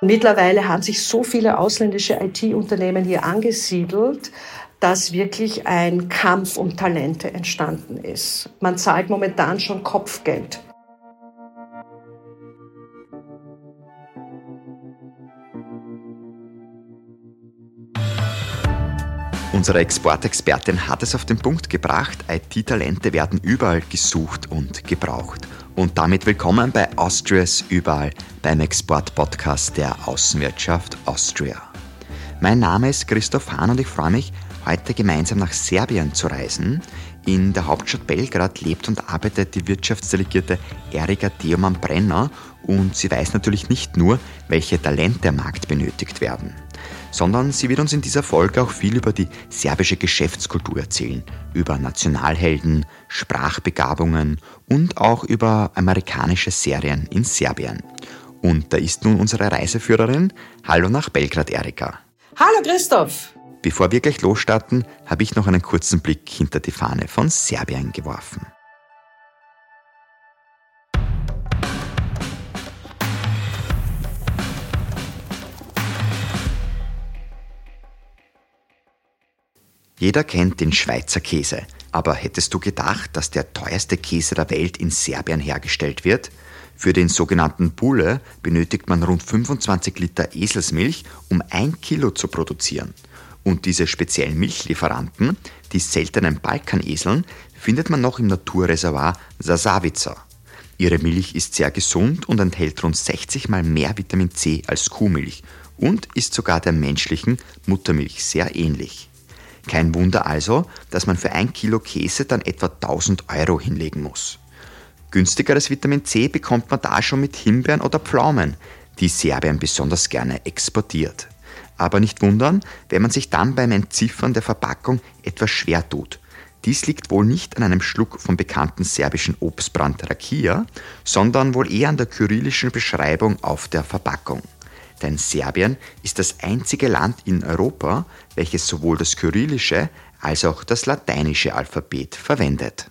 Mittlerweile haben sich so viele ausländische IT-Unternehmen hier angesiedelt, dass wirklich ein Kampf um Talente entstanden ist. Man zahlt momentan schon Kopfgeld. Unsere Exportexpertin hat es auf den Punkt gebracht, IT-Talente werden überall gesucht und gebraucht. Und damit willkommen bei Austrias Überall beim Export-Podcast der Außenwirtschaft Austria. Mein Name ist Christoph Hahn und ich freue mich, heute gemeinsam nach Serbien zu reisen. In der Hauptstadt Belgrad lebt und arbeitet die Wirtschaftsdelegierte Erika Deoman-Brenner und sie weiß natürlich nicht nur, welche Talente am Markt benötigt werden, sondern sie wird uns in dieser Folge auch viel über die serbische Geschäftskultur erzählen, über Nationalhelden, Sprachbegabungen und auch über amerikanische Serien in Serbien. Und da ist nun unsere Reiseführerin. Hallo nach Belgrad, Erika. Hallo Christoph. Bevor wir gleich losstarten, habe ich noch einen kurzen Blick hinter die Fahne von Serbien geworfen. Jeder kennt den Schweizer Käse, aber hättest du gedacht, dass der teuerste Käse der Welt in Serbien hergestellt wird? Für den sogenannten Bulle benötigt man rund 25 Liter Eselsmilch, um ein Kilo zu produzieren. Und diese speziellen Milchlieferanten, die seltenen Balkaneseln, findet man noch im Naturreservoir Sasavica. Ihre Milch ist sehr gesund und enthält rund 60 mal mehr Vitamin C als Kuhmilch und ist sogar der menschlichen Muttermilch sehr ähnlich. Kein Wunder also, dass man für ein Kilo Käse dann etwa 1000 Euro hinlegen muss. Günstigeres Vitamin C bekommt man da schon mit Himbeeren oder Pflaumen, die Serbien besonders gerne exportiert. Aber nicht wundern, wenn man sich dann beim Entziffern der Verpackung etwas schwer tut. Dies liegt wohl nicht an einem Schluck vom bekannten serbischen Obstbrand Rakia, sondern wohl eher an der kyrillischen Beschreibung auf der Verpackung. Denn Serbien ist das einzige Land in Europa, welches sowohl das kyrillische als auch das lateinische Alphabet verwendet.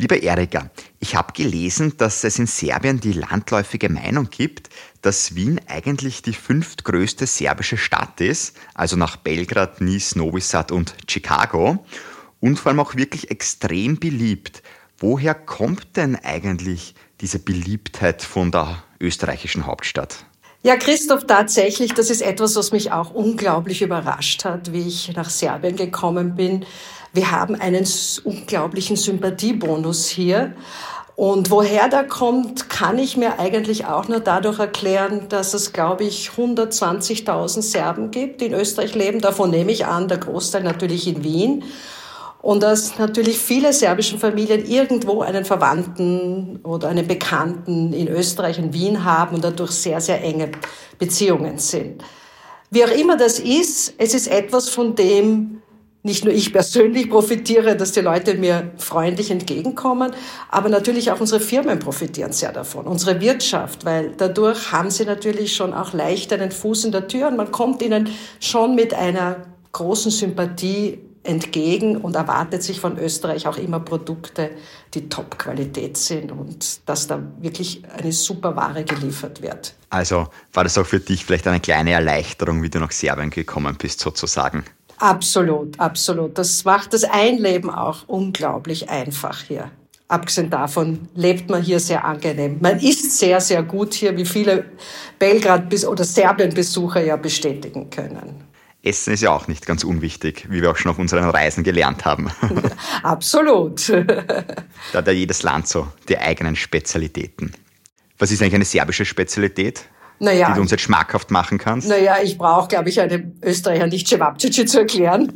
Lieber Erika, ich habe gelesen, dass es in Serbien die landläufige Meinung gibt, dass Wien eigentlich die fünftgrößte serbische Stadt ist, also nach Belgrad, Nice, Novi Sad und Chicago und vor allem auch wirklich extrem beliebt. Woher kommt denn eigentlich diese Beliebtheit von der österreichischen Hauptstadt? Ja, Christoph, tatsächlich, das ist etwas, was mich auch unglaublich überrascht hat, wie ich nach Serbien gekommen bin. Wir haben einen unglaublichen Sympathiebonus hier. Und woher der kommt, kann ich mir eigentlich auch nur dadurch erklären, dass es, glaube ich, 120.000 Serben gibt, die in Österreich leben. Davon nehme ich an, der Großteil natürlich in Wien. Und dass natürlich viele serbischen Familien irgendwo einen Verwandten oder einen Bekannten in Österreich, in Wien haben und dadurch sehr, sehr enge Beziehungen sind. Wie auch immer das ist, es ist etwas, von dem nicht nur ich persönlich profitiere, dass die Leute mir freundlich entgegenkommen, aber natürlich auch unsere Firmen profitieren sehr davon, unsere Wirtschaft, weil dadurch haben sie natürlich schon auch leicht einen Fuß in der Tür und man kommt ihnen schon mit einer großen Sympathie entgegen und erwartet sich von Österreich auch immer Produkte, die Top-Qualität sind und dass da wirklich eine super Ware geliefert wird. Also war das auch für dich vielleicht eine kleine Erleichterung, wie du nach Serbien gekommen bist, sozusagen? Absolut, absolut. Das macht das Einleben auch unglaublich einfach hier. Abgesehen davon lebt man hier sehr angenehm. Man isst sehr, sehr gut hier, wie viele Belgrad- oder Serbien-Besucher ja bestätigen können. Essen ist ja auch nicht ganz unwichtig, wie wir auch schon auf unseren Reisen gelernt haben. Absolut. da hat ja jedes Land so die eigenen Spezialitäten. Was ist eigentlich eine serbische Spezialität? Naja, die du uns jetzt schmackhaft machen kannst? Naja, ich brauche, glaube ich, einem Österreicher nicht Cevapcici zu erklären.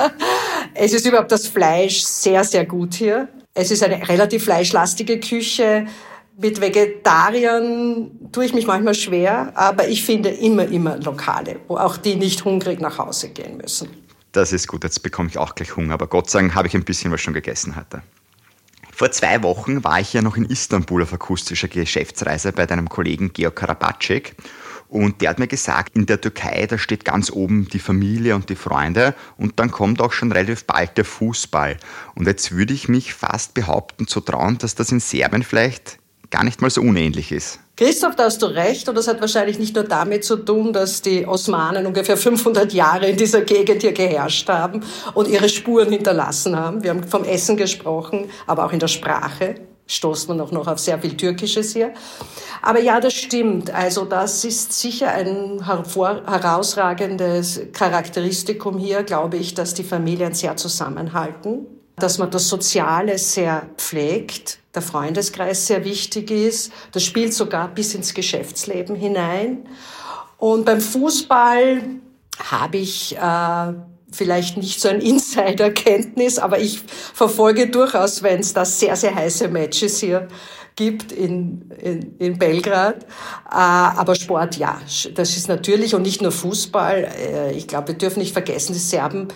es ist überhaupt das Fleisch sehr, sehr gut hier. Es ist eine relativ fleischlastige Küche. Mit Vegetariern tue ich mich manchmal schwer, aber ich finde immer, immer Lokale, wo auch die nicht hungrig nach Hause gehen müssen. Das ist gut, jetzt bekomme ich auch gleich Hunger, aber Gott sei Dank habe ich ein bisschen was schon gegessen heute. Vor zwei Wochen war ich ja noch in Istanbul auf akustischer Geschäftsreise bei deinem Kollegen Georg Karabacek Und der hat mir gesagt, in der Türkei, da steht ganz oben die Familie und die Freunde und dann kommt auch schon relativ bald der Fußball. Und jetzt würde ich mich fast behaupten zu trauen, dass das in Serbien vielleicht gar nicht mal so unähnlich ist. Christoph, da hast du recht. Und das hat wahrscheinlich nicht nur damit zu tun, dass die Osmanen ungefähr 500 Jahre in dieser Gegend hier geherrscht haben und ihre Spuren hinterlassen haben. Wir haben vom Essen gesprochen, aber auch in der Sprache stoßt man auch noch auf sehr viel Türkisches hier. Aber ja, das stimmt. Also das ist sicher ein herausragendes Charakteristikum hier, glaube ich, dass die Familien sehr zusammenhalten, dass man das Soziale sehr pflegt, der Freundeskreis sehr wichtig ist. Das spielt sogar bis ins Geschäftsleben hinein. Und beim Fußball habe ich äh, vielleicht nicht so ein Insiderkenntnis, aber ich verfolge durchaus, wenn es da sehr, sehr heiße Matches hier gibt in, in, in Belgrad. Äh, aber Sport, ja, das ist natürlich und nicht nur Fußball. Äh, ich glaube, wir dürfen nicht vergessen, die Serben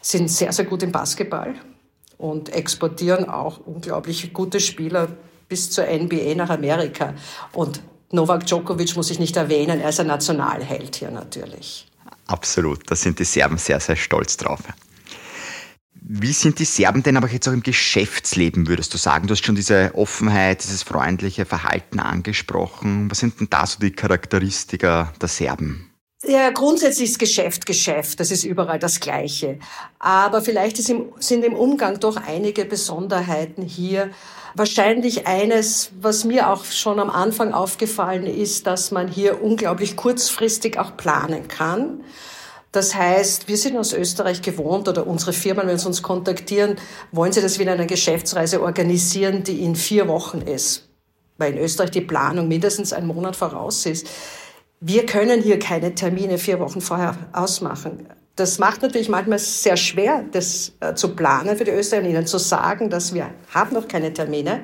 sind sehr, sehr gut im Basketball und exportieren auch unglaublich gute Spieler bis zur NBA nach Amerika. Und Novak Djokovic muss ich nicht erwähnen, er ist ein Nationalheld hier natürlich. Absolut, da sind die Serben sehr, sehr stolz drauf. Wie sind die Serben denn aber jetzt auch im Geschäftsleben, würdest du sagen? Du hast schon diese Offenheit, dieses freundliche Verhalten angesprochen. Was sind denn da so die Charakteristika der Serben? Ja, grundsätzlich ist Geschäft Geschäft, das ist überall das Gleiche. Aber vielleicht im, sind im Umgang doch einige Besonderheiten hier. Wahrscheinlich eines, was mir auch schon am Anfang aufgefallen ist, dass man hier unglaublich kurzfristig auch planen kann. Das heißt, wir sind aus Österreich gewohnt oder unsere Firmen, wenn sie uns kontaktieren, wollen sie das wie in einer Geschäftsreise organisieren, die in vier Wochen ist. Weil in Österreich die Planung mindestens einen Monat voraus ist. Wir können hier keine Termine vier Wochen vorher ausmachen. Das macht natürlich manchmal sehr schwer, das äh, zu planen für die Österreicher, ihnen zu sagen, dass wir haben noch keine Termine.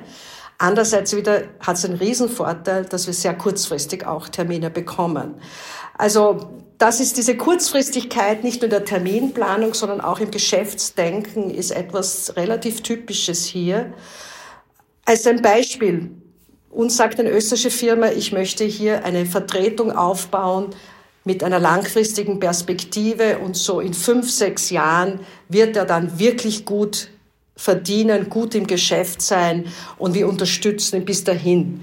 Andererseits wieder hat es einen Riesenvorteil, dass wir sehr kurzfristig auch Termine bekommen. Also das ist diese Kurzfristigkeit nicht nur in der Terminplanung, sondern auch im Geschäftsdenken ist etwas relativ Typisches hier. Als ein Beispiel. Uns sagt eine österreichische Firma, ich möchte hier eine Vertretung aufbauen mit einer langfristigen Perspektive und so in fünf, sechs Jahren wird er dann wirklich gut verdienen, gut im Geschäft sein und wir unterstützen ihn bis dahin.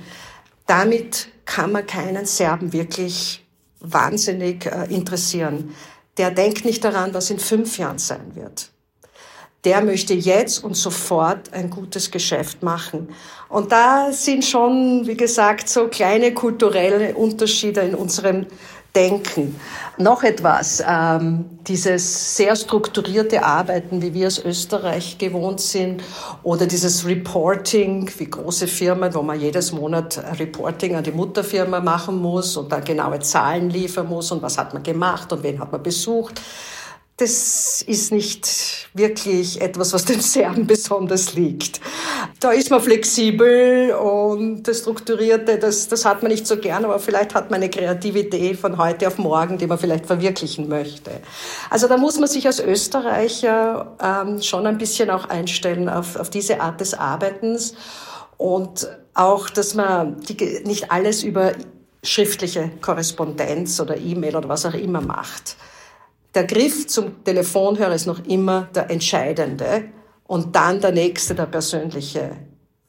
Damit kann man keinen Serben wirklich wahnsinnig äh, interessieren. Der denkt nicht daran, was in fünf Jahren sein wird. Der möchte jetzt und sofort ein gutes Geschäft machen. Und da sind schon, wie gesagt, so kleine kulturelle Unterschiede in unserem denken. Noch etwas, ähm, dieses sehr strukturierte Arbeiten, wie wir aus Österreich gewohnt sind, oder dieses Reporting, wie große Firmen, wo man jedes Monat Reporting an die Mutterfirma machen muss und dann genaue Zahlen liefern muss und was hat man gemacht und wen hat man besucht das ist nicht wirklich etwas, was den Serben besonders liegt. Da ist man flexibel und das Strukturierte, das, das hat man nicht so gern, aber vielleicht hat man eine Kreativität von heute auf morgen, die man vielleicht verwirklichen möchte. Also da muss man sich als Österreicher ähm, schon ein bisschen auch einstellen auf, auf diese Art des Arbeitens und auch, dass man die, nicht alles über schriftliche Korrespondenz oder E-Mail oder was auch immer macht der Griff zum Telefonhörer ist noch immer der entscheidende und dann der nächste, der persönliche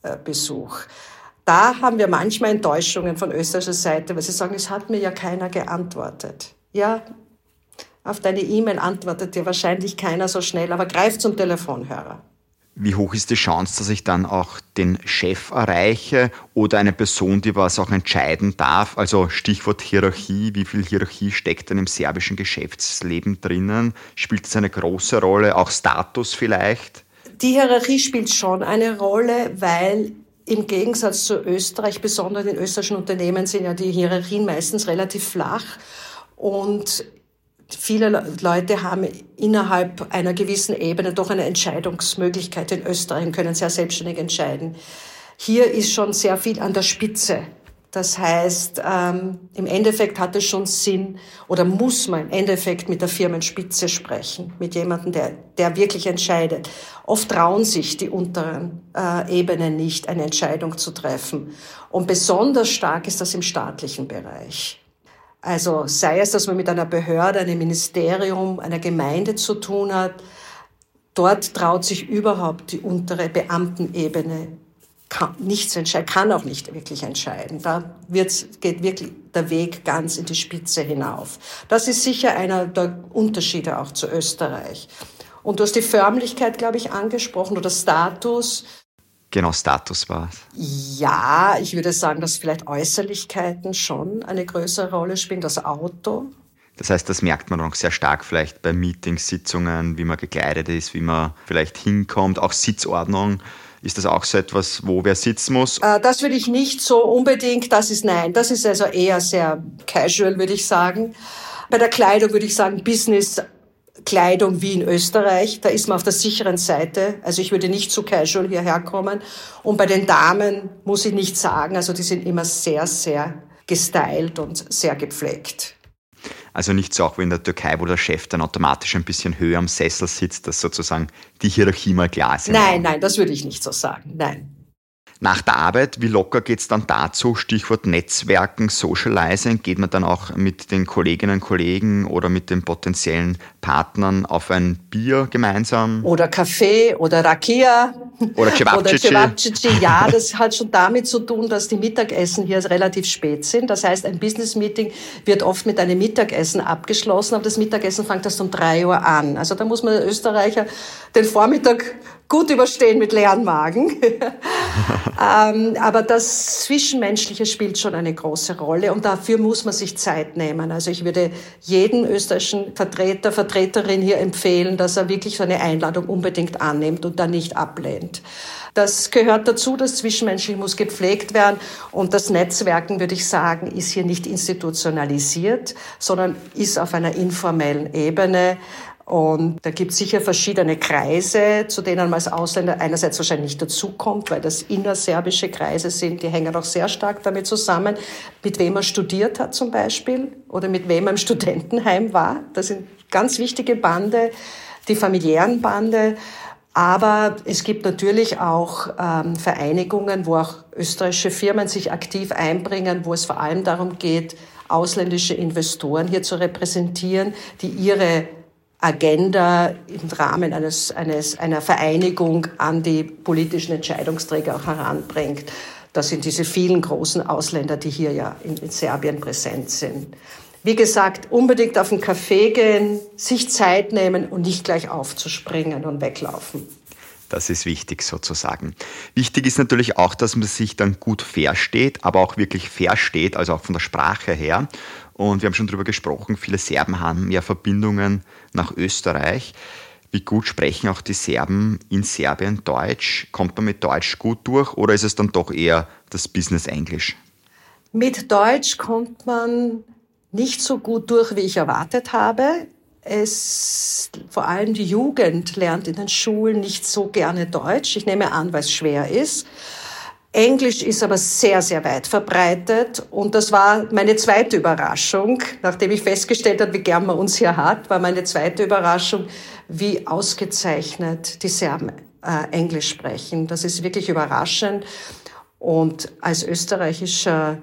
äh, Besuch. Da haben wir manchmal Enttäuschungen von österreichischer Seite, weil sie sagen, es hat mir ja keiner geantwortet. Ja, auf deine E-Mail antwortet dir wahrscheinlich keiner so schnell, aber greif zum Telefonhörer. Wie hoch ist die Chance, dass ich dann auch den Chef erreiche oder eine Person, die was auch entscheiden darf? Also Stichwort Hierarchie. Wie viel Hierarchie steckt denn im serbischen Geschäftsleben drinnen? Spielt es eine große Rolle? Auch Status vielleicht? Die Hierarchie spielt schon eine Rolle, weil im Gegensatz zu Österreich, besonders in österreichischen Unternehmen, sind ja die Hierarchien meistens relativ flach. Und viele Leute haben innerhalb einer gewissen Ebene doch eine Entscheidungsmöglichkeit in Österreich und können sehr selbstständig entscheiden. Hier ist schon sehr viel an der Spitze. Das heißt, ähm, im Endeffekt hat es schon Sinn oder muss man im Endeffekt mit der Firmenspitze sprechen, mit jemandem, der, der wirklich entscheidet. Oft trauen sich die unteren äh, Ebenen nicht, eine Entscheidung zu treffen. Und besonders stark ist das im staatlichen Bereich. Also sei es, dass man mit einer Behörde, einem Ministerium, einer Gemeinde zu tun hat, dort traut sich überhaupt die untere Beamtenebene kann nichts entscheiden, kann auch nicht wirklich entscheiden. Da wird's, geht wirklich der Weg ganz in die Spitze hinauf. Das ist sicher einer der Unterschiede auch zu Österreich. Und du hast die Förmlichkeit, glaube ich, angesprochen oder Status. Genau, Status war es. Ja, ich würde sagen, dass vielleicht Äußerlichkeiten schon eine größere Rolle spielen, das Auto. Das heißt, das merkt man auch sehr stark vielleicht bei Meetings, Sitzungen, wie man gekleidet ist, wie man vielleicht hinkommt, auch Sitzordnung. Ist das auch so etwas, wo wer sitzen muss? Äh, das würde ich nicht so unbedingt. Das ist nein. Das ist also eher sehr casual, würde ich sagen. Bei der Kleidung würde ich sagen Business Kleidung wie in Österreich. Da ist man auf der sicheren Seite. Also ich würde nicht so casual hierher kommen. Und bei den Damen muss ich nicht sagen. Also die sind immer sehr, sehr gestylt und sehr gepflegt. Also nicht so auch wie in der Türkei, wo der Chef dann automatisch ein bisschen höher am Sessel sitzt, dass sozusagen die Hierarchie mal klar ist. Nein, nein, das würde ich nicht so sagen. Nein. Nach der Arbeit, wie locker geht es dann dazu? Stichwort Netzwerken, Socializing. Geht man dann auch mit den Kolleginnen und Kollegen oder mit den potenziellen Partnern auf ein Bier gemeinsam? Oder Kaffee oder Rakia. Oder Cevapcici. Oder Cevapcici. Ja, das hat schon damit zu tun, dass die Mittagessen hier relativ spät sind. Das heißt, ein Business-Meeting wird oft mit einem Mittagessen abgeschlossen, aber das Mittagessen fängt erst um drei Uhr an. Also da muss man Österreicher den Vormittag gut überstehen mit leeren Magen. ähm, aber das Zwischenmenschliche spielt schon eine große Rolle und dafür muss man sich Zeit nehmen. Also ich würde jeden österreichischen Vertreter, Vertreterin hier empfehlen, dass er wirklich so eine Einladung unbedingt annimmt und dann nicht ablehnt. Das gehört dazu, das Zwischenmenschliche muss gepflegt werden und das Netzwerken, würde ich sagen, ist hier nicht institutionalisiert, sondern ist auf einer informellen Ebene. Und da gibt es sicher verschiedene Kreise, zu denen man als Ausländer einerseits wahrscheinlich nicht dazukommt, weil das innerserbische Kreise sind, die hängen auch sehr stark damit zusammen, mit wem man studiert hat zum Beispiel oder mit wem man im Studentenheim war. Das sind ganz wichtige Bande, die familiären Bande. Aber es gibt natürlich auch ähm, Vereinigungen, wo auch österreichische Firmen sich aktiv einbringen, wo es vor allem darum geht, ausländische Investoren hier zu repräsentieren, die ihre Agenda im Rahmen eines, eines, einer Vereinigung an die politischen Entscheidungsträger auch heranbringt. Das sind diese vielen großen Ausländer, die hier ja in, in Serbien präsent sind. Wie gesagt, unbedingt auf den Café gehen, sich Zeit nehmen und nicht gleich aufzuspringen und weglaufen. Das ist wichtig sozusagen. Wichtig ist natürlich auch, dass man sich dann gut versteht, aber auch wirklich versteht, also auch von der Sprache her. Und wir haben schon darüber gesprochen, viele Serben haben ja Verbindungen nach Österreich. Wie gut sprechen auch die Serben in Serbien Deutsch? Kommt man mit Deutsch gut durch oder ist es dann doch eher das Business Englisch? Mit Deutsch kommt man nicht so gut durch, wie ich erwartet habe. Es, vor allem die Jugend lernt in den Schulen nicht so gerne Deutsch. Ich nehme an, weil es schwer ist. Englisch ist aber sehr, sehr weit verbreitet. Und das war meine zweite Überraschung. Nachdem ich festgestellt habe, wie gern man uns hier hat, war meine zweite Überraschung, wie ausgezeichnet die Serben äh, Englisch sprechen. Das ist wirklich überraschend. Und als österreichischer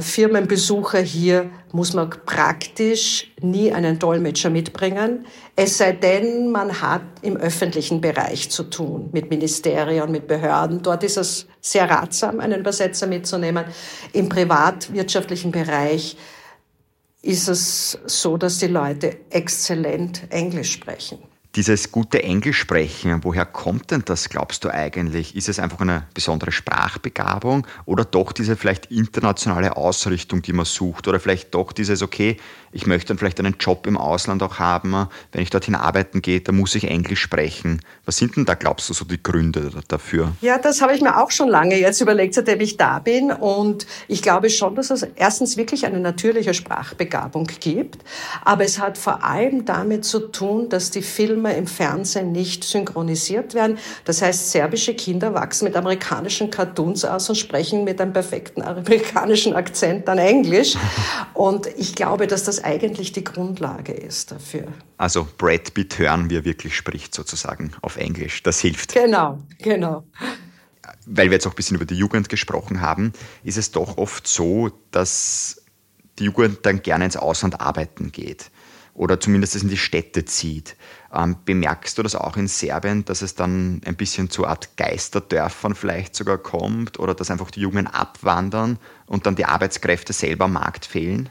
Firmenbesucher hier muss man praktisch nie einen Dolmetscher mitbringen, es sei denn, man hat im öffentlichen Bereich zu tun, mit Ministerien, mit Behörden. Dort ist es sehr ratsam, einen Übersetzer mitzunehmen. Im privatwirtschaftlichen Bereich ist es so, dass die Leute exzellent Englisch sprechen. Dieses gute Englisch sprechen, woher kommt denn das, glaubst du eigentlich? Ist es einfach eine besondere Sprachbegabung oder doch diese vielleicht internationale Ausrichtung, die man sucht? Oder vielleicht doch dieses, okay, ich möchte dann vielleicht einen Job im Ausland auch haben, wenn ich dorthin arbeiten gehe, da muss ich Englisch sprechen. Was sind denn da, glaubst du, so die Gründe dafür? Ja, das habe ich mir auch schon lange jetzt überlegt, seitdem ich da bin. Und ich glaube schon, dass es erstens wirklich eine natürliche Sprachbegabung gibt. Aber es hat vor allem damit zu tun, dass die Filme im Fernsehen nicht synchronisiert werden. Das heißt, serbische Kinder wachsen mit amerikanischen Cartoons aus und sprechen mit einem perfekten amerikanischen Akzent dann Englisch. Und ich glaube, dass das eigentlich die Grundlage ist dafür. Also Brad Pitt hören, wie er wirklich spricht, sozusagen auf Englisch. Das hilft. Genau, genau. Weil wir jetzt auch ein bisschen über die Jugend gesprochen haben, ist es doch oft so, dass die Jugend dann gerne ins Ausland arbeiten geht oder zumindest in die Städte zieht. Ähm, bemerkst du das auch in Serbien, dass es dann ein bisschen zu Art Geisterdörfern vielleicht sogar kommt oder dass einfach die Jungen abwandern und dann die Arbeitskräfte selber am Markt fehlen?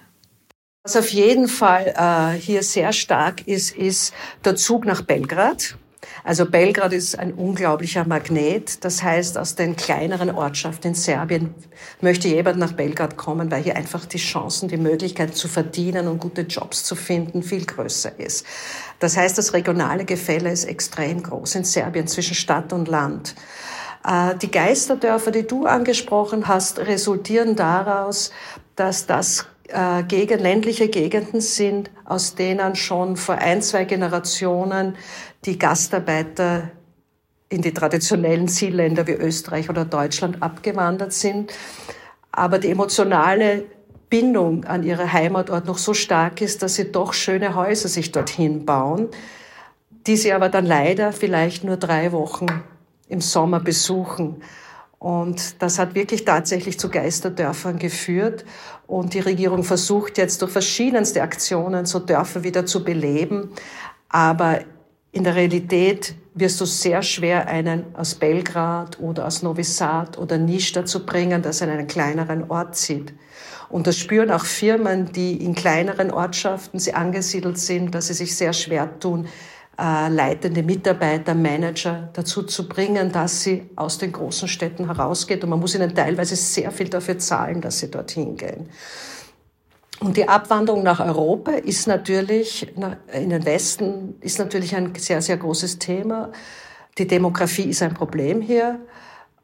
Was auf jeden Fall äh, hier sehr stark ist, ist der Zug nach Belgrad. Also Belgrad ist ein unglaublicher Magnet. Das heißt, aus den kleineren Ortschaften in Serbien möchte jemand nach Belgrad kommen, weil hier einfach die Chancen, die Möglichkeit zu verdienen und gute Jobs zu finden viel größer ist. Das heißt, das regionale Gefälle ist extrem groß in Serbien zwischen Stadt und Land. Äh, die Geisterdörfer, die du angesprochen hast, resultieren daraus, dass das äh, Gegend, ländliche Gegenden sind, aus denen schon vor ein, zwei Generationen die Gastarbeiter in die traditionellen Zielländer wie Österreich oder Deutschland abgewandert sind. Aber die emotionale Bindung an ihre Heimatort noch so stark ist, dass sie doch schöne Häuser sich dorthin bauen, die sie aber dann leider vielleicht nur drei Wochen im Sommer besuchen. Und das hat wirklich tatsächlich zu Geisterdörfern geführt. Und die Regierung versucht jetzt durch verschiedenste Aktionen so Dörfer wieder zu beleben. Aber in der Realität wirst du sehr schwer einen aus Belgrad oder aus Novi Sad oder Niš dazu bringen, dass er in einen kleineren Ort zieht. Und das spüren auch Firmen, die in kleineren Ortschaften sie angesiedelt sind, dass sie sich sehr schwer tun, äh, leitende Mitarbeiter, Manager dazu zu bringen, dass sie aus den großen Städten herausgeht. Und man muss ihnen teilweise sehr viel dafür zahlen, dass sie dorthin gehen. Und die Abwanderung nach Europa ist natürlich, in den Westen, ist natürlich ein sehr, sehr großes Thema. Die Demografie ist ein Problem hier.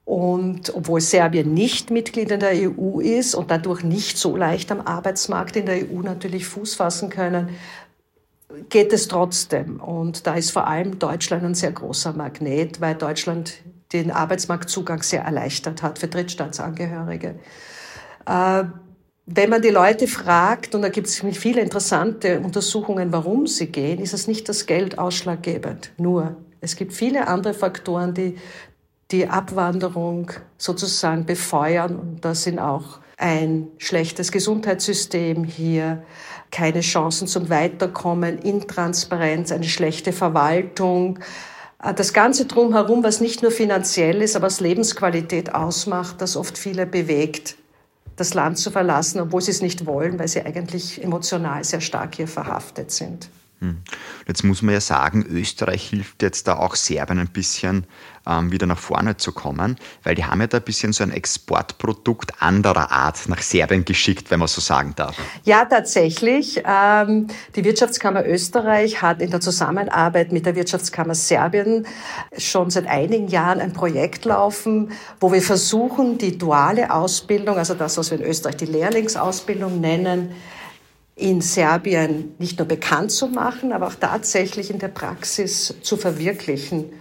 Und obwohl Serbien nicht Mitglied in der EU ist und dadurch nicht so leicht am Arbeitsmarkt in der EU natürlich Fuß fassen können, geht es trotzdem. Und da ist vor allem Deutschland ein sehr großer Magnet, weil Deutschland den Arbeitsmarktzugang sehr erleichtert hat für Drittstaatsangehörige. Äh, wenn man die Leute fragt, und da gibt es viele interessante Untersuchungen, warum sie gehen, ist es nicht das Geld ausschlaggebend. Nur, es gibt viele andere Faktoren, die die Abwanderung sozusagen befeuern. Und das sind auch ein schlechtes Gesundheitssystem hier, keine Chancen zum Weiterkommen, Intransparenz, eine schlechte Verwaltung. Das Ganze drumherum, was nicht nur finanziell ist, aber was Lebensqualität ausmacht, das oft viele bewegt das Land zu verlassen, obwohl sie es nicht wollen, weil sie eigentlich emotional sehr stark hier verhaftet sind. Hm. Jetzt muss man ja sagen, Österreich hilft jetzt da auch Serbien ein bisschen ähm, wieder nach vorne zu kommen, weil die haben ja da ein bisschen so ein Exportprodukt anderer Art nach Serbien geschickt, wenn man so sagen darf. Ja, tatsächlich. Ähm, die Wirtschaftskammer Österreich hat in der Zusammenarbeit mit der Wirtschaftskammer Serbien schon seit einigen Jahren ein Projekt laufen, wo wir versuchen, die duale Ausbildung, also das, was wir in Österreich die Lehrlingsausbildung nennen, in Serbien nicht nur bekannt zu machen, aber auch tatsächlich in der Praxis zu verwirklichen.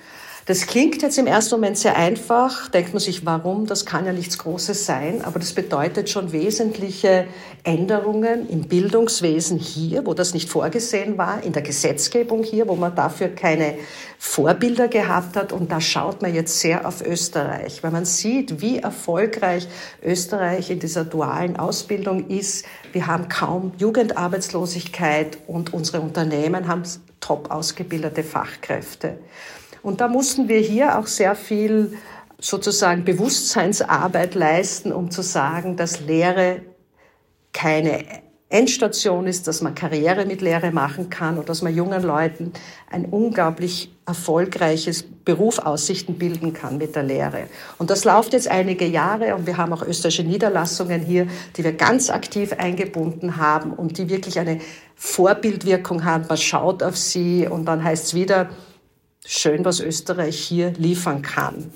Das klingt jetzt im ersten Moment sehr einfach, denkt man sich, warum, das kann ja nichts Großes sein, aber das bedeutet schon wesentliche Änderungen im Bildungswesen hier, wo das nicht vorgesehen war, in der Gesetzgebung hier, wo man dafür keine Vorbilder gehabt hat. Und da schaut man jetzt sehr auf Österreich, weil man sieht, wie erfolgreich Österreich in dieser dualen Ausbildung ist. Wir haben kaum Jugendarbeitslosigkeit und unsere Unternehmen haben top ausgebildete Fachkräfte. Und da mussten wir hier auch sehr viel sozusagen Bewusstseinsarbeit leisten, um zu sagen, dass Lehre keine Endstation ist, dass man Karriere mit Lehre machen kann und dass man jungen Leuten ein unglaublich erfolgreiches Berufaussichten bilden kann mit der Lehre. Und das läuft jetzt einige Jahre und wir haben auch österreichische Niederlassungen hier, die wir ganz aktiv eingebunden haben und die wirklich eine Vorbildwirkung haben. Man schaut auf sie und dann heißt es wieder, schön, was Österreich hier liefern kann.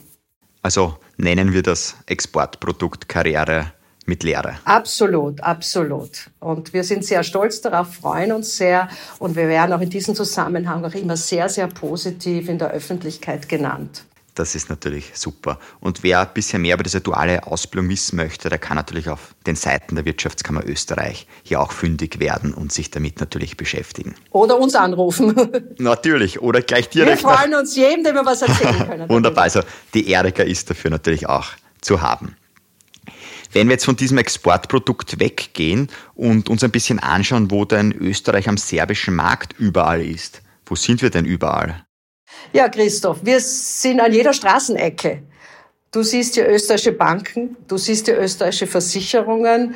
Also nennen wir das Exportprodukt Karriere mit Lehre. Absolut, absolut. Und wir sind sehr stolz darauf, freuen uns sehr und wir werden auch in diesem Zusammenhang auch immer sehr, sehr positiv in der Öffentlichkeit genannt. Das ist natürlich super. Und wer ein bisschen mehr über diese duale Ausbildung wissen möchte, der kann natürlich auf den Seiten der Wirtschaftskammer Österreich hier auch fündig werden und sich damit natürlich beschäftigen. Oder uns anrufen. Natürlich, oder gleich direkt. Wir freuen uns jedem, dem wir was erzählen können. Wunderbar, also die Erika ist dafür natürlich auch zu haben. Wenn wir jetzt von diesem Exportprodukt weggehen und uns ein bisschen anschauen, wo denn Österreich am serbischen Markt überall ist, wo sind wir denn überall? Ja, Christoph, wir sind an jeder Straßenecke. Du siehst hier österreichische Banken, du siehst hier österreichische Versicherungen,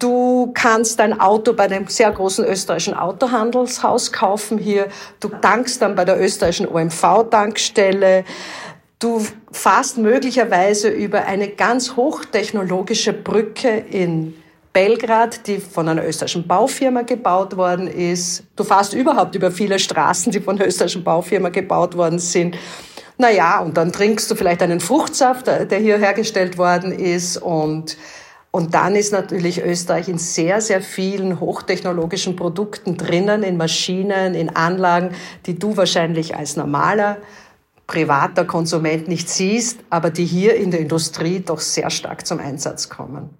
du kannst dein Auto bei einem sehr großen österreichischen Autohandelshaus kaufen hier, du tankst dann bei der österreichischen OMV-Tankstelle, du fährst möglicherweise über eine ganz hochtechnologische Brücke in Belgrad, die von einer österreichischen Baufirma gebaut worden ist. Du fährst überhaupt über viele Straßen, die von einer österreichischen Baufirma gebaut worden sind. Naja, und dann trinkst du vielleicht einen Fruchtsaft, der hier hergestellt worden ist. Und, und dann ist natürlich Österreich in sehr, sehr vielen hochtechnologischen Produkten drinnen, in Maschinen, in Anlagen, die du wahrscheinlich als normaler privater Konsument nicht siehst, aber die hier in der Industrie doch sehr stark zum Einsatz kommen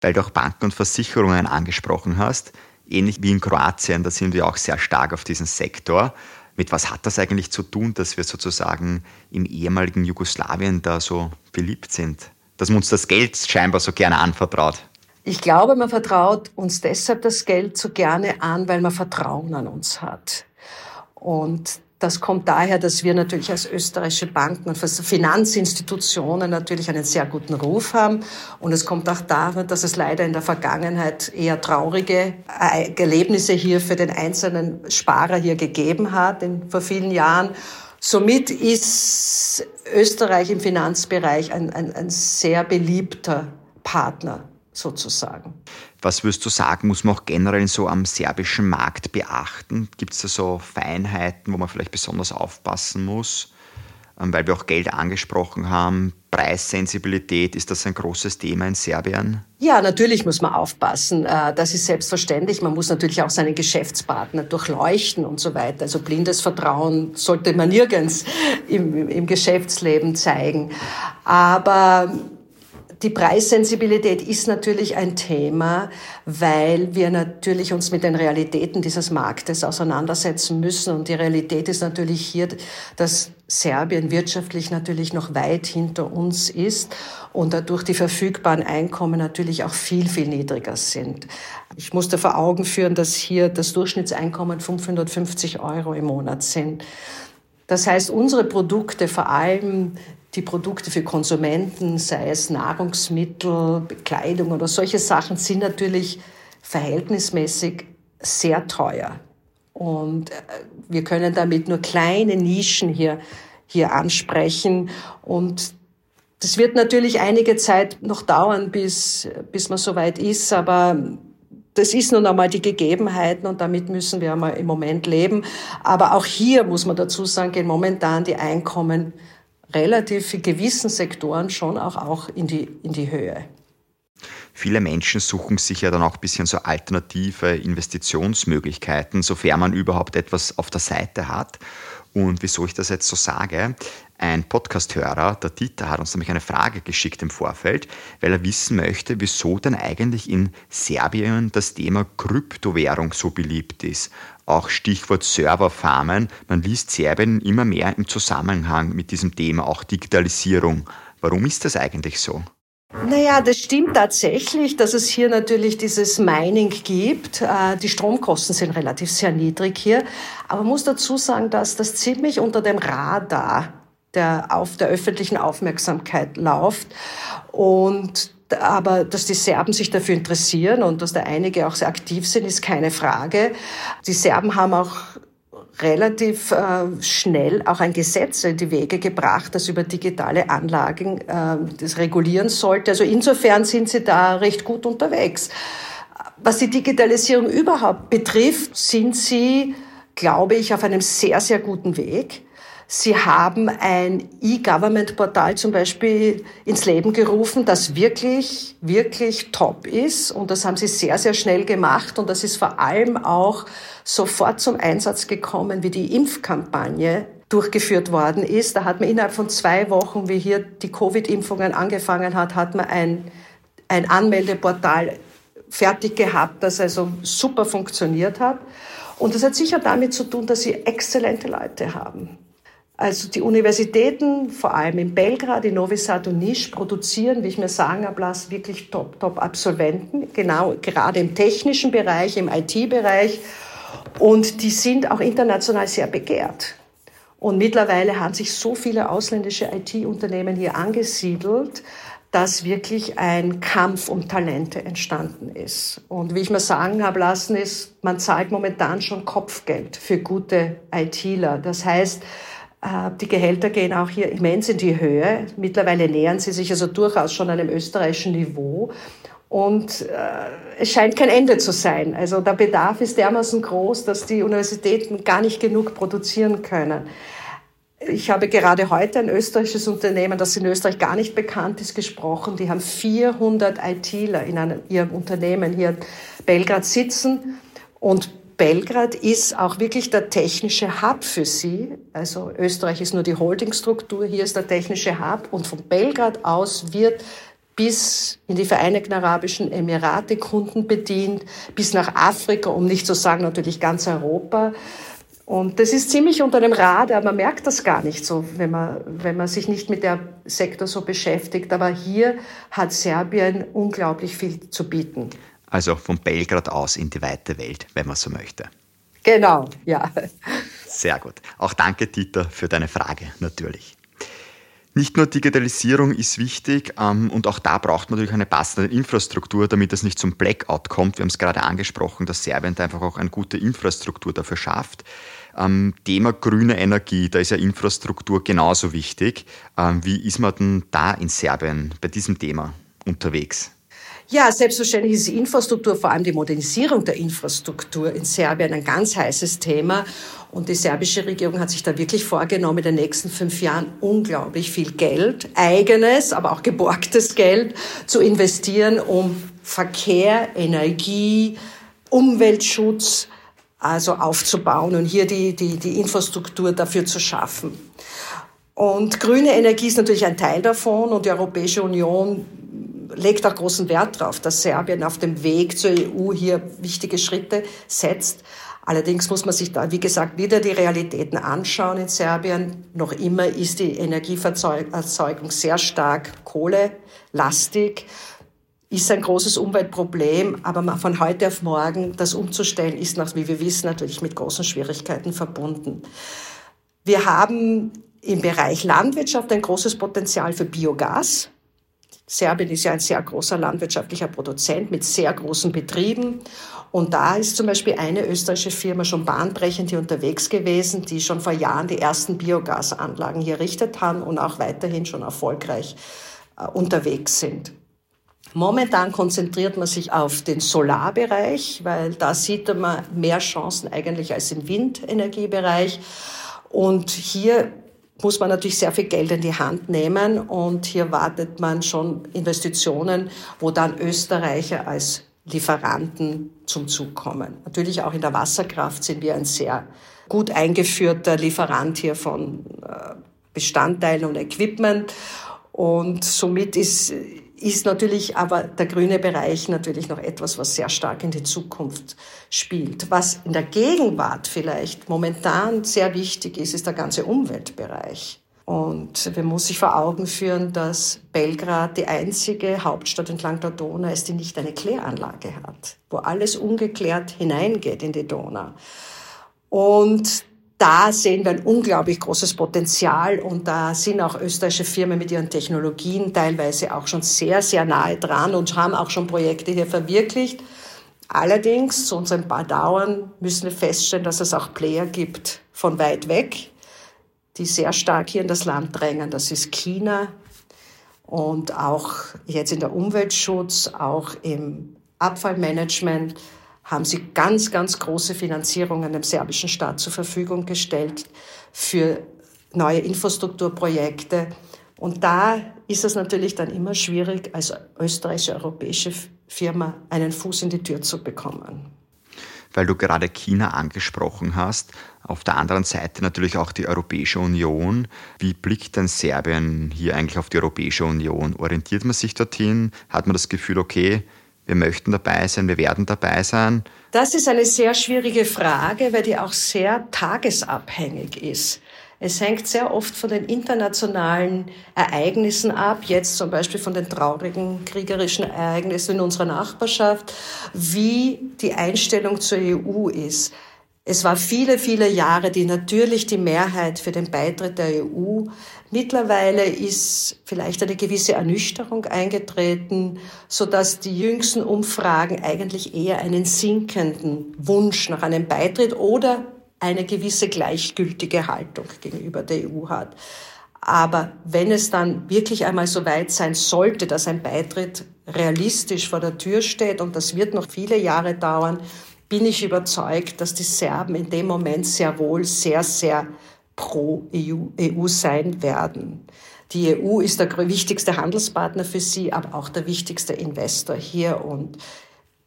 weil du auch Banken und Versicherungen angesprochen hast, ähnlich wie in Kroatien, da sind wir auch sehr stark auf diesen Sektor. Mit was hat das eigentlich zu tun, dass wir sozusagen im ehemaligen Jugoslawien da so beliebt sind? Dass man uns das Geld scheinbar so gerne anvertraut? Ich glaube, man vertraut uns deshalb das Geld so gerne an, weil man Vertrauen an uns hat. Und das kommt daher, dass wir natürlich als österreichische Banken und Finanzinstitutionen natürlich einen sehr guten Ruf haben. Und es kommt auch daher, dass es leider in der Vergangenheit eher traurige Erlebnisse hier für den einzelnen Sparer hier gegeben hat in, vor vielen Jahren. Somit ist Österreich im Finanzbereich ein, ein, ein sehr beliebter Partner sozusagen. Was würdest du sagen, muss man auch generell so am serbischen Markt beachten? Gibt es da so Feinheiten, wo man vielleicht besonders aufpassen muss? Ähm, weil wir auch Geld angesprochen haben, Preissensibilität, ist das ein großes Thema in Serbien? Ja, natürlich muss man aufpassen. Äh, das ist selbstverständlich. Man muss natürlich auch seinen Geschäftspartner durchleuchten und so weiter. Also blindes Vertrauen sollte man nirgends im, im Geschäftsleben zeigen. Aber die Preissensibilität ist natürlich ein Thema, weil wir natürlich uns mit den Realitäten dieses Marktes auseinandersetzen müssen. Und die Realität ist natürlich hier, dass Serbien wirtschaftlich natürlich noch weit hinter uns ist und dadurch die verfügbaren Einkommen natürlich auch viel, viel niedriger sind. Ich musste vor Augen führen, dass hier das Durchschnittseinkommen 550 Euro im Monat sind. Das heißt, unsere Produkte, vor allem die Produkte für Konsumenten, sei es Nahrungsmittel, Bekleidung oder solche Sachen, sind natürlich verhältnismäßig sehr teuer. Und äh, wir können damit nur kleine Nischen hier, hier ansprechen. Und das wird natürlich einige Zeit noch dauern, bis, bis man soweit ist, aber das ist nun einmal die Gegebenheiten und damit müssen wir einmal im Moment leben. Aber auch hier muss man dazu sagen, gehen momentan die Einkommen relativ in gewissen Sektoren schon auch, auch in, die, in die Höhe. Viele Menschen suchen sich ja dann auch ein bisschen so alternative Investitionsmöglichkeiten, sofern man überhaupt etwas auf der Seite hat. Und wieso ich das jetzt so sage, ein Podcasthörer, der Dieter, hat uns nämlich eine Frage geschickt im Vorfeld, weil er wissen möchte, wieso denn eigentlich in Serbien das Thema Kryptowährung so beliebt ist. Auch Stichwort Serverfarmen. Man liest Serbien immer mehr im Zusammenhang mit diesem Thema, auch Digitalisierung. Warum ist das eigentlich so? Naja, das stimmt tatsächlich, dass es hier natürlich dieses Mining gibt. Äh, die Stromkosten sind relativ sehr niedrig hier. Aber man muss dazu sagen, dass das ziemlich unter dem Radar der, auf der öffentlichen Aufmerksamkeit läuft. Und aber dass die Serben sich dafür interessieren und dass da einige auch sehr aktiv sind, ist keine Frage. Die Serben haben auch relativ äh, schnell auch ein Gesetz in die Wege gebracht, das über digitale Anlagen äh, das regulieren sollte. Also insofern sind sie da recht gut unterwegs. Was die Digitalisierung überhaupt betrifft, sind sie, glaube ich, auf einem sehr, sehr guten Weg. Sie haben ein E-Government-Portal zum Beispiel ins Leben gerufen, das wirklich, wirklich top ist. Und das haben Sie sehr, sehr schnell gemacht. Und das ist vor allem auch sofort zum Einsatz gekommen, wie die Impfkampagne durchgeführt worden ist. Da hat man innerhalb von zwei Wochen, wie hier die Covid-Impfungen angefangen hat, hat man ein, ein Anmeldeportal fertig gehabt, das also super funktioniert hat. Und das hat sicher damit zu tun, dass sie exzellente Leute haben. Also die Universitäten, vor allem in Belgrad, in Novi Sad und Niš, produzieren, wie ich mir sagen ablasse, wirklich Top-Top-Absolventen, genau gerade im technischen Bereich, im IT-Bereich. Und die sind auch international sehr begehrt. Und mittlerweile haben sich so viele ausländische IT-Unternehmen hier angesiedelt, dass wirklich ein Kampf um Talente entstanden ist. Und wie ich mir sagen habe lassen, ist, man zahlt momentan schon Kopfgeld für gute ITler. Das heißt, die Gehälter gehen auch hier immens in die Höhe. Mittlerweile nähern sie sich also durchaus schon einem österreichischen Niveau. Und äh, es scheint kein Ende zu sein. Also der Bedarf ist dermaßen groß, dass die Universitäten gar nicht genug produzieren können. Ich habe gerade heute ein österreichisches Unternehmen, das in Österreich gar nicht bekannt ist, gesprochen. Die haben 400 ITler in einem, ihrem Unternehmen hier in Belgrad sitzen. Und Belgrad ist auch wirklich der technische Hub für sie. Also Österreich ist nur die Holdingstruktur, hier ist der technische Hub. Und von Belgrad aus wird bis in die Vereinigten Arabischen Emirate Kunden bedient, bis nach Afrika, um nicht zu sagen natürlich ganz Europa. Und das ist ziemlich unter dem Radar. Man merkt das gar nicht so, wenn man, wenn man sich nicht mit der Sektor so beschäftigt. Aber hier hat Serbien unglaublich viel zu bieten. Also von Belgrad aus in die weite Welt, wenn man so möchte. Genau, ja. Sehr gut. Auch danke, Dieter, für deine Frage natürlich. Nicht nur Digitalisierung ist wichtig ähm, und auch da braucht man natürlich eine passende Infrastruktur, damit es nicht zum Blackout kommt. Wir haben es gerade angesprochen, dass Serbien da einfach auch eine gute Infrastruktur dafür schafft. Ähm, Thema grüne Energie, da ist ja Infrastruktur genauso wichtig. Ähm, wie ist man denn da in Serbien bei diesem Thema unterwegs? Ja, selbstverständlich ist die Infrastruktur, vor allem die Modernisierung der Infrastruktur in Serbien ein ganz heißes Thema. Und die serbische Regierung hat sich da wirklich vorgenommen, in den nächsten fünf Jahren unglaublich viel Geld, eigenes, aber auch geborgtes Geld zu investieren, um Verkehr, Energie, Umweltschutz, also aufzubauen und hier die, die, die Infrastruktur dafür zu schaffen. Und grüne Energie ist natürlich ein Teil davon und die Europäische Union legt auch großen Wert darauf, dass Serbien auf dem Weg zur EU hier wichtige Schritte setzt. Allerdings muss man sich da, wie gesagt, wieder die Realitäten anschauen in Serbien. Noch immer ist die Energieerzeugung sehr stark kohlelastig, ist ein großes Umweltproblem, aber von heute auf morgen das umzustellen, ist, nach, wie wir wissen, natürlich mit großen Schwierigkeiten verbunden. Wir haben im Bereich Landwirtschaft ein großes Potenzial für Biogas. Serbien ist ja ein sehr großer landwirtschaftlicher Produzent mit sehr großen Betrieben. Und da ist zum Beispiel eine österreichische Firma schon bahnbrechend hier unterwegs gewesen, die schon vor Jahren die ersten Biogasanlagen hier errichtet haben und auch weiterhin schon erfolgreich äh, unterwegs sind. Momentan konzentriert man sich auf den Solarbereich, weil da sieht man mehr Chancen eigentlich als im Windenergiebereich. Und hier muss man natürlich sehr viel Geld in die Hand nehmen und hier wartet man schon Investitionen, wo dann Österreicher als Lieferanten zum Zug kommen. Natürlich auch in der Wasserkraft sind wir ein sehr gut eingeführter Lieferant hier von äh, Bestandteilen und Equipment und somit ist ist natürlich aber der grüne Bereich natürlich noch etwas, was sehr stark in die Zukunft spielt. Was in der Gegenwart vielleicht momentan sehr wichtig ist, ist der ganze Umweltbereich. Und man muss sich vor Augen führen, dass Belgrad die einzige Hauptstadt entlang der Donau ist, die nicht eine Kläranlage hat, wo alles ungeklärt hineingeht in die Donau. Und da sehen wir ein unglaublich großes Potenzial und da sind auch österreichische Firmen mit ihren Technologien teilweise auch schon sehr, sehr nahe dran und haben auch schon Projekte hier verwirklicht. Allerdings, zu unserem Bedauern, müssen wir feststellen, dass es auch Player gibt von weit weg, die sehr stark hier in das Land drängen. Das ist China und auch jetzt in der Umweltschutz, auch im Abfallmanagement haben sie ganz, ganz große Finanzierungen dem serbischen Staat zur Verfügung gestellt für neue Infrastrukturprojekte. Und da ist es natürlich dann immer schwierig, als österreichische europäische Firma einen Fuß in die Tür zu bekommen. Weil du gerade China angesprochen hast, auf der anderen Seite natürlich auch die Europäische Union. Wie blickt denn Serbien hier eigentlich auf die Europäische Union? Orientiert man sich dorthin? Hat man das Gefühl, okay, wir möchten dabei sein, wir werden dabei sein? Das ist eine sehr schwierige Frage, weil die auch sehr tagesabhängig ist. Es hängt sehr oft von den internationalen Ereignissen ab, jetzt zum Beispiel von den traurigen kriegerischen Ereignissen in unserer Nachbarschaft, wie die Einstellung zur EU ist. Es war viele, viele Jahre die natürlich die Mehrheit für den Beitritt der EU. Mittlerweile ist vielleicht eine gewisse Ernüchterung eingetreten, so dass die jüngsten Umfragen eigentlich eher einen sinkenden Wunsch nach einem Beitritt oder eine gewisse gleichgültige Haltung gegenüber der EU hat. Aber wenn es dann wirklich einmal so weit sein sollte, dass ein Beitritt realistisch vor der Tür steht, und das wird noch viele Jahre dauern, bin ich überzeugt, dass die Serben in dem Moment sehr wohl sehr, sehr pro EU, EU sein werden. Die EU ist der wichtigste Handelspartner für sie, aber auch der wichtigste Investor hier. Und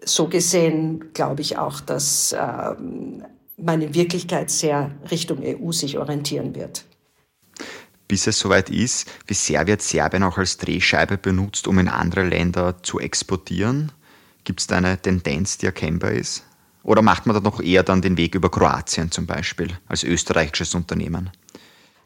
so gesehen glaube ich auch, dass ähm, man in Wirklichkeit sehr Richtung EU sich orientieren wird. Bis es soweit ist, wie sehr wird Serbien auch als Drehscheibe benutzt, um in andere Länder zu exportieren? Gibt es da eine Tendenz, die erkennbar ist? Oder macht man da noch eher dann den Weg über Kroatien zum Beispiel als österreichisches Unternehmen?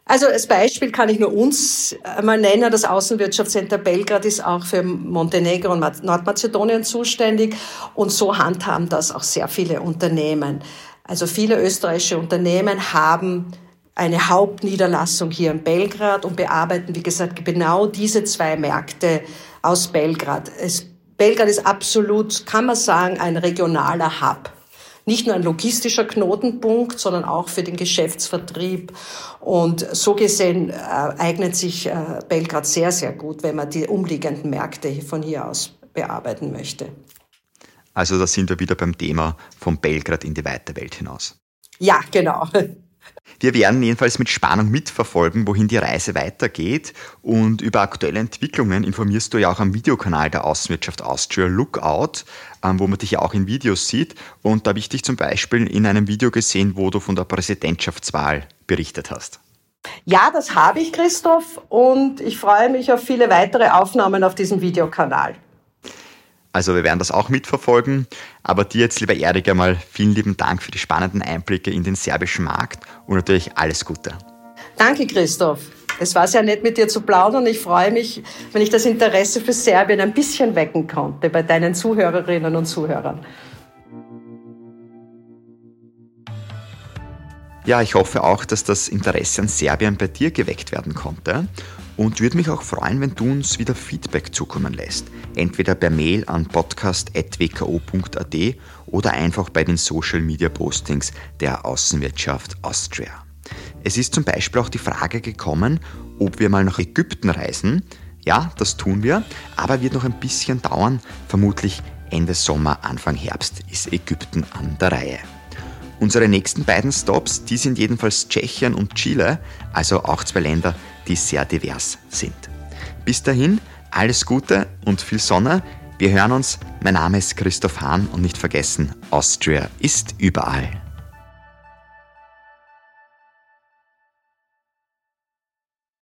Also als Beispiel kann ich nur uns mal nennen. Das Außenwirtschaftscenter Belgrad ist auch für Montenegro und Nordmazedonien zuständig. Und so handhaben das auch sehr viele Unternehmen. Also viele österreichische Unternehmen haben eine Hauptniederlassung hier in Belgrad und bearbeiten, wie gesagt, genau diese zwei Märkte aus Belgrad. Es, Belgrad ist absolut, kann man sagen, ein regionaler Hub nicht nur ein logistischer Knotenpunkt, sondern auch für den Geschäftsvertrieb. Und so gesehen äh, eignet sich äh, Belgrad sehr, sehr gut, wenn man die umliegenden Märkte von hier aus bearbeiten möchte. Also da sind wir wieder beim Thema von Belgrad in die weite Welt hinaus. Ja, genau. Wir werden jedenfalls mit Spannung mitverfolgen, wohin die Reise weitergeht. Und über aktuelle Entwicklungen informierst du ja auch am Videokanal der Außenwirtschaft Austria Lookout, ähm, wo man dich ja auch in Videos sieht. Und da habe ich dich zum Beispiel in einem Video gesehen, wo du von der Präsidentschaftswahl berichtet hast. Ja, das habe ich, Christoph. Und ich freue mich auf viele weitere Aufnahmen auf diesem Videokanal. Also wir werden das auch mitverfolgen. Aber dir jetzt, lieber Erika, mal vielen lieben Dank für die spannenden Einblicke in den serbischen Markt und natürlich alles Gute. Danke, Christoph. Es war sehr nett, mit dir zu plaudern. Ich freue mich, wenn ich das Interesse für Serbien ein bisschen wecken konnte bei deinen Zuhörerinnen und Zuhörern. Ja, ich hoffe auch, dass das Interesse an Serbien bei dir geweckt werden konnte und würde mich auch freuen, wenn du uns wieder Feedback zukommen lässt. Entweder per Mail an podcast.wko.at oder einfach bei den Social Media Postings der Außenwirtschaft Austria. Es ist zum Beispiel auch die Frage gekommen, ob wir mal nach Ägypten reisen. Ja, das tun wir, aber wird noch ein bisschen dauern. Vermutlich Ende Sommer, Anfang Herbst ist Ägypten an der Reihe. Unsere nächsten beiden Stops, die sind jedenfalls Tschechien und Chile, also auch zwei Länder, die sehr divers sind. Bis dahin, alles Gute und viel Sonne. Wir hören uns. Mein Name ist Christoph Hahn und nicht vergessen, Austria ist überall.